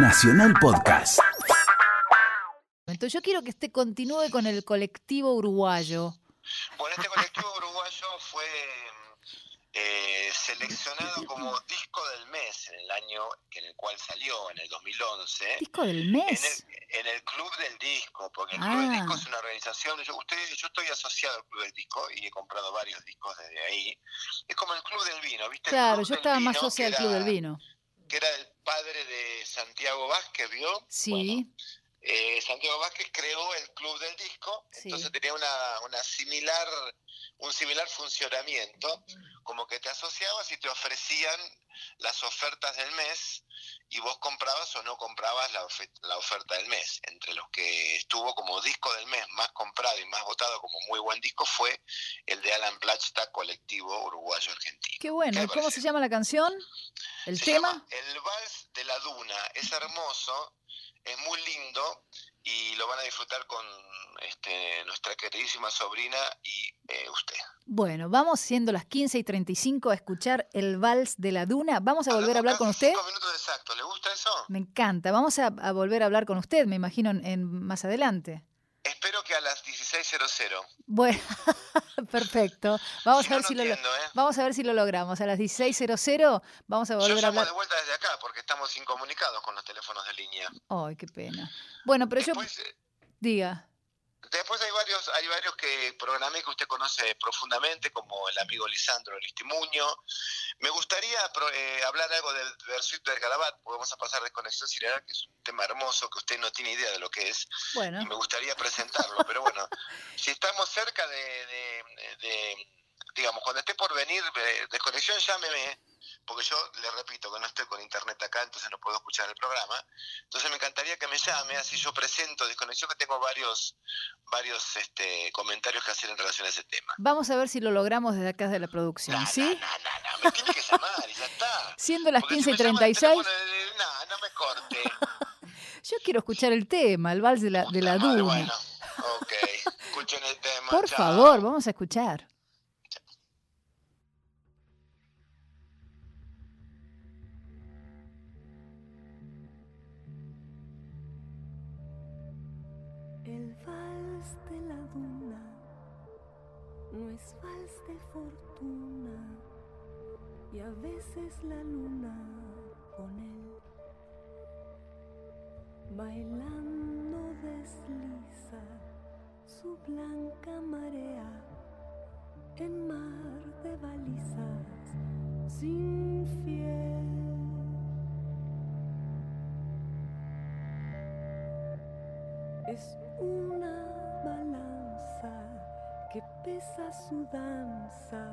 Nacional Podcast. Entonces yo quiero que este continúe con el colectivo uruguayo. Bueno, este colectivo uruguayo fue eh, seleccionado como disco del mes en el año en el cual salió, en el 2011. ¿Disco del En mes? el, en el Club del Disco, porque el Club del Ah. Disco es una organización, yo, ustedes, yo estoy asociado al Club del Disco y he comprado varios discos desde ahí. Es como el Club del Vino, ¿viste? El Claro, Club yo estaba más que del Club era- del Vino. Que era el padre de Santiago Vázquez, ¿vio? Sí, Bueno, eh, Santiago Vázquez creó el Club del Disco, Sí. entonces tenía una, una similar, un similar funcionamiento, como que te asociabas y te ofrecían las ofertas del mes y vos comprabas o no comprabas la, la oferta del mes. Entre los que estuvo como disco del mes más comprado y más votado como muy buen disco fue el de Alan Plachta, colectivo uruguayo argentino. qué bueno. ¿Qué ¿Y te ¿Cómo se llama la canción? ¿El Se tema? El Vals de la Duna. Es hermoso, es muy lindo y lo van a disfrutar con este, nuestra queridísima sobrina y eh, usted. Bueno, vamos siendo las 15 y 35 a escuchar el vals de la duna. ¿Vamos a volver a hablar con usted? Cinco minutos exactos. ¿Le gusta eso? Me encanta. Vamos a, a volver a hablar con usted, me imagino, en, en- más adelante. A las 16.00. Bueno, perfecto. Vamos Si a ver no si lo, entiendo, ¿eh? vamos a ver si lo logramos. A las 16.00 vamos a Yo volver a llamo hablar. de vuelta desde acá porque estamos incomunicados con los teléfonos de línea. Ay, qué pena. Bueno, pero yo Después, eh, diga. Después hay varios, hay varios que programé que usted conoce profundamente, como el amigo Lisandro Aristimuño. Me gustaría pro- eh, hablar algo del Versuit del Garabat, porque vamos a pasar de Conexión Cineral, que es un tema hermoso que usted no tiene idea de lo que es, Bueno, y me gustaría presentarlo. Pero bueno, si estamos cerca de, de- de- digamos, cuando esté por venir eh, Desconexión, llámeme, porque yo le repito que no estoy con internet acá, entonces no puedo escuchar el programa. Entonces me encantaría que me llame, así yo presento Desconexión, que tengo varios, varios este, comentarios que hacer en relación a ese tema. vamos a ver si lo logramos desde acá de la producción, ¿sí? no, no, no, me tiene que llamar y ya está. Siendo las Porque 15 y si al 36, teléfono de- de- No, no me corte. yo quiero escuchar el tema, el vals de la, de la Puta madre, duna. Bueno, ok, escuchen el tema. Por chao. favor, vamos a escuchar. Vals de la duna no es vals de fortuna y a veces la luna con él bailando desliza su blanca marea en mar de balizas sin fiel. Es una que pesa su danza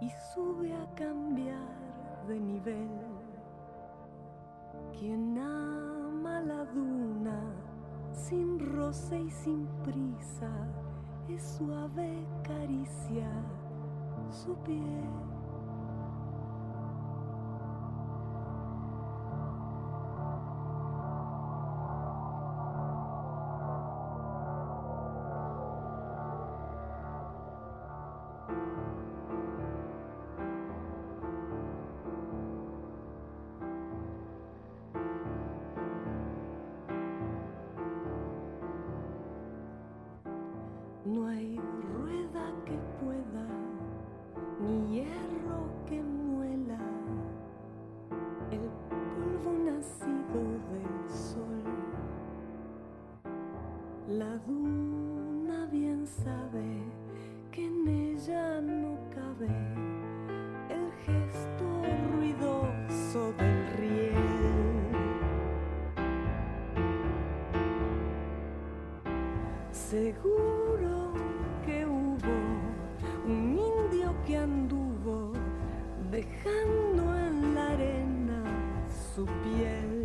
y sube a cambiar de nivel. Quien ama la duna sin roce y sin prisa es suave caricia su piel. No hay rueda que pueda, ni hierro que muela el polvo nacido del sol. La duna bien sabe que en ella no cabe el gesto ruidoso del riel. Seguro dejando en la arena su piel.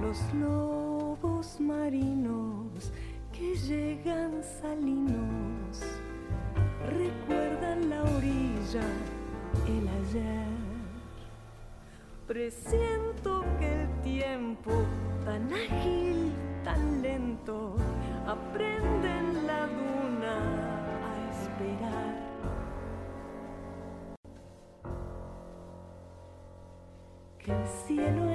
Los lobos marinos que llegan salinos recuerdan la orilla, el ayer. Presiento que el tiempo tan ágil, tan lento, cielo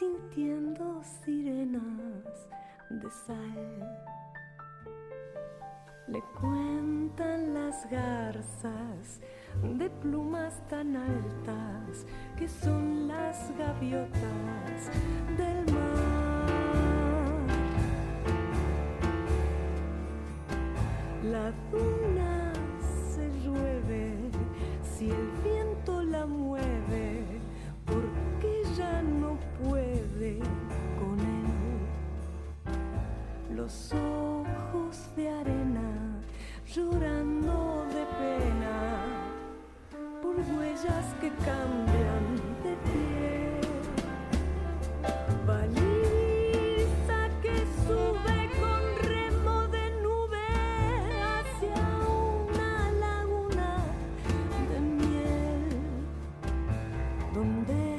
sintiendo sirenas de sal. Le cuentan las garzas de plumas tan altas que son las gaviotas del mar. La duna se llueve si el por huellas que cambian de pie. Baliza que sube con remo de nube hacia una laguna de miel, donde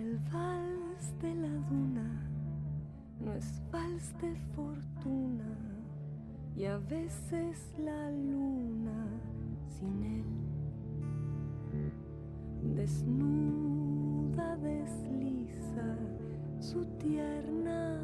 El vals de la duna no es vals de fortuna y a veces la luna sin él desnuda desliza su tierna